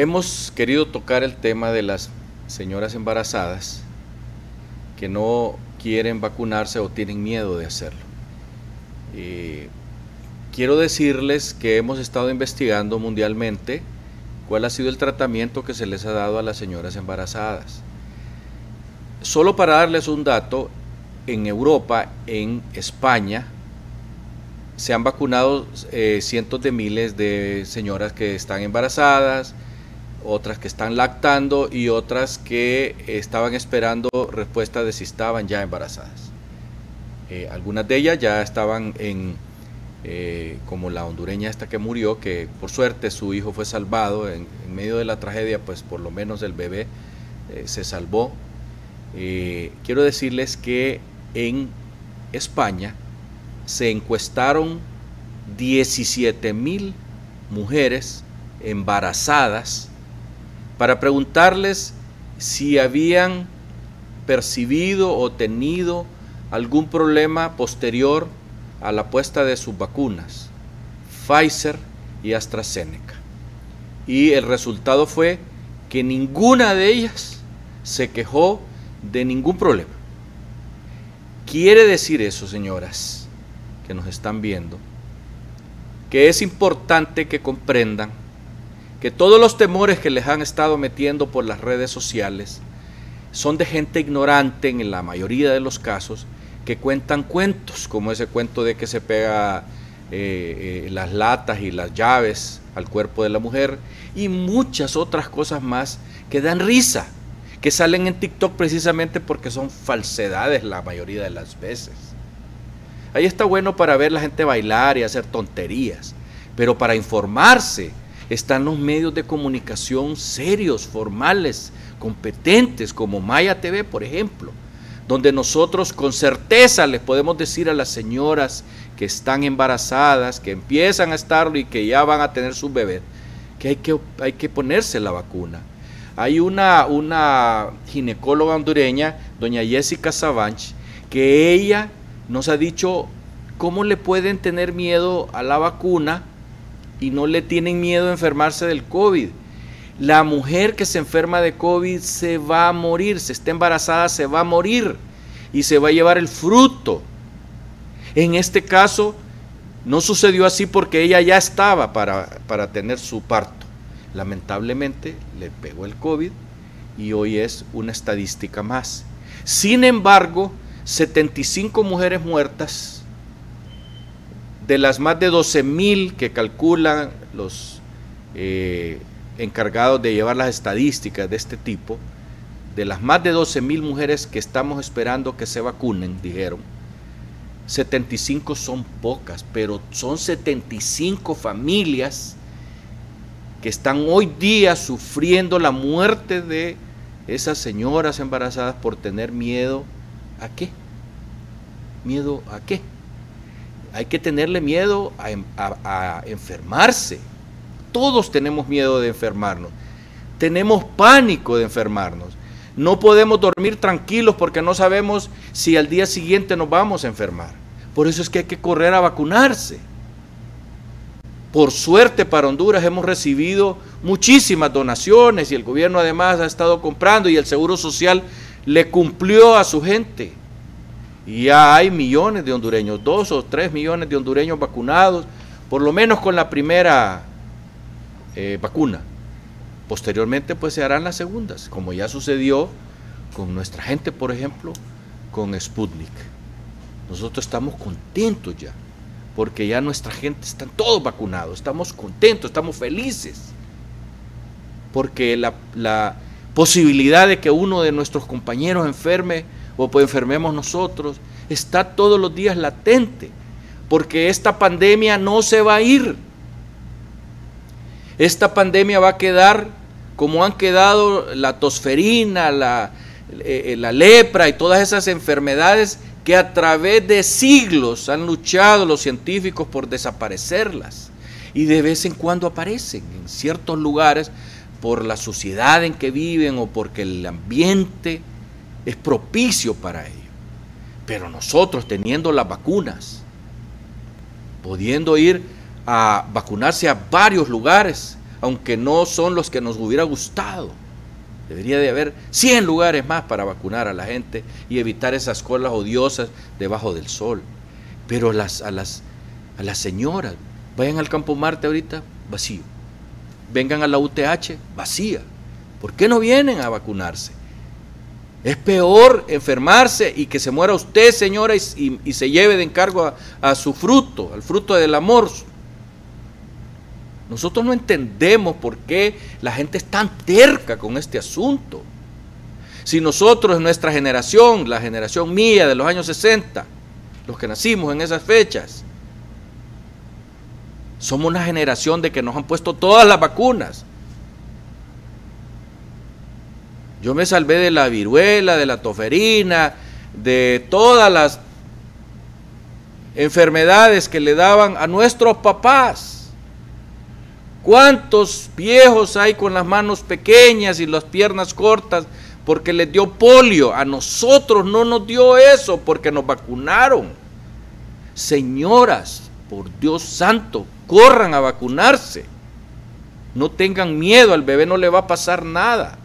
Hemos querido tocar el tema de las señoras embarazadas que no quieren vacunarse o tienen miedo de hacerlo. Eh, quiero decirles que hemos estado investigando mundialmente cuál ha sido el tratamiento que se les ha dado a las señoras embarazadas. Solo para darles un dato, en Europa, en España, se han vacunado eh, cientos de miles de señoras que están embarazadas, otras que están lactando y otras que estaban esperando respuesta de si estaban ya embarazadas. Eh, algunas de ellas ya estaban en, eh, como la hondureña esta que murió, que por suerte su hijo fue salvado en, medio de la tragedia, pues por lo menos el bebé eh, se salvó. quiero decirles que en España se encuestaron 17 mil mujeres embarazadas para preguntarles si habían percibido o tenido algún problema posterior a la puesta de sus vacunas, Pfizer y AstraZeneca. Y el resultado fue que ninguna de ellas se quejó de ningún problema. Quiere decir eso, señoras, que nos están viendo, que es importante que comprendan que todos los temores que les han estado metiendo por las redes sociales son de gente ignorante en la mayoría de los casos, que cuentan cuentos, como ese cuento de que se pega eh, eh, las latas y las llaves al cuerpo de la mujer, y muchas otras cosas más que dan risa, que salen en TikTok precisamente porque son falsedades la mayoría de las veces. Ahí está bueno para ver la gente bailar y hacer tonterías, pero para informarse, están los medios de comunicación serios, formales, competentes, como Maya TV, por ejemplo, donde nosotros con certeza les podemos decir a las señoras que están embarazadas, que empiezan a estarlo y que ya van a tener su bebé, que hay que, hay que ponerse la vacuna. Hay una, una ginecóloga hondureña, doña Jessica Savanch, que ella nos ha dicho cómo le pueden tener miedo a la vacuna y no le tienen miedo a enfermarse del COVID. La mujer que se enferma de COVID se va a morir, se está embarazada, se va a morir y se va a llevar el fruto. En este caso, no sucedió así porque ella ya estaba para, para tener su parto. Lamentablemente le pegó el COVID y hoy es una estadística más. Sin embargo, 75 mujeres muertas de las más de 12 mil que calculan los eh, encargados de llevar las estadísticas de este tipo, de las más de 12 mil mujeres que estamos esperando que se vacunen, dijeron, 75 son pocas, pero son 75 familias que están hoy día sufriendo la muerte de esas señoras embarazadas por tener miedo a qué? ¿Miedo a qué? Hay que tenerle miedo em, a, enfermarse. Todos tenemos miedo de enfermarnos. Tenemos pánico de enfermarnos. No podemos dormir tranquilos porque no sabemos si al día siguiente nos vamos a enfermar. Por eso es que hay que correr a vacunarse. Por suerte para Honduras hemos recibido muchísimas donaciones y el gobierno además ha estado comprando y el Seguro Social le cumplió a su gente. Ya hay millones de hondureños, dos o tres millones de hondureños vacunados, por lo menos con la primera eh, vacuna. Posteriormente pues se harán las segundas, como ya sucedió con nuestra gente, por ejemplo, con Sputnik. Nosotros estamos contentos ya, porque ya nuestra gente está todos vacunados, estamos contentos, estamos felices, porque la posibilidad de que uno de nuestros compañeros enferme o pues enfermemos nosotros, está todos los días latente, porque esta pandemia no se va a ir. Esta pandemia va a quedar como han quedado la tosferina, la, eh, la lepra y todas esas enfermedades que a través de siglos han luchado los científicos por desaparecerlas. Y de vez en cuando aparecen en ciertos lugares por la sociedad en que viven o porque el ambiente es propicio para ello. Pero nosotros teniendo las vacunas, pudiendo ir a vacunarse a varios lugares, aunque no son los que nos hubiera gustado. Debería de haber 100 lugares más para vacunar a la gente y evitar esas colas odiosas debajo del sol. Pero las, a, las, a las señoras, vayan al Campo Marte ahorita, vacío. Vengan a la UTH, vacía. ¿Por qué no vienen a vacunarse? Es peor enfermarse y que se muera usted, señora, y, se lleve de encargo a, su fruto, al fruto del amor. Nosotros no entendemos por qué la gente es tan terca con este asunto. Si nosotros nuestra generación, la generación mía de los años 60, los que nacimos en esas fechas, somos una generación de que nos han puesto todas las vacunas. Yo me salvé de la viruela, de la toferina, de todas las enfermedades que le daban a nuestros papás. ¿Cuántos viejos hay con las manos pequeñas y las piernas cortas porque les dio polio? A nosotros no nos dio eso porque nos vacunaron. Señoras, por Dios santo, corran a vacunarse. No tengan miedo, al bebé no le va a pasar nada.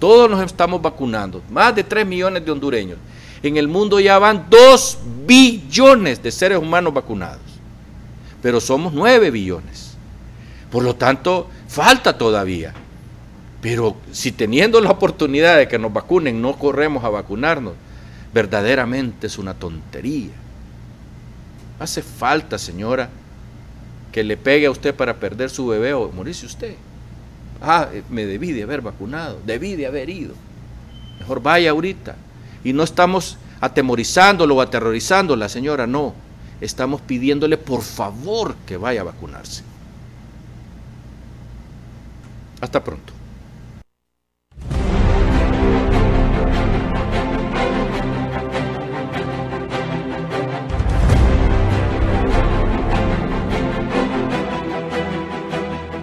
Todos nos estamos vacunando, más de 3 millones de hondureños. En el mundo ya van 2 billones de seres humanos vacunados, pero somos 9 billones. Por lo tanto, falta todavía. Pero si teniendo la oportunidad de que nos vacunen no corremos a vacunarnos, verdaderamente es una tontería. Hace falta, señora, que le pegue a usted para perder su bebé o morirse usted. Ah, me debí de haber vacunado, debí de haber ido. Mejor vaya ahorita. Y no estamos atemorizándolo o aterrorizando la señora, no. Estamos pidiéndole por favor que vaya a vacunarse. Hasta pronto.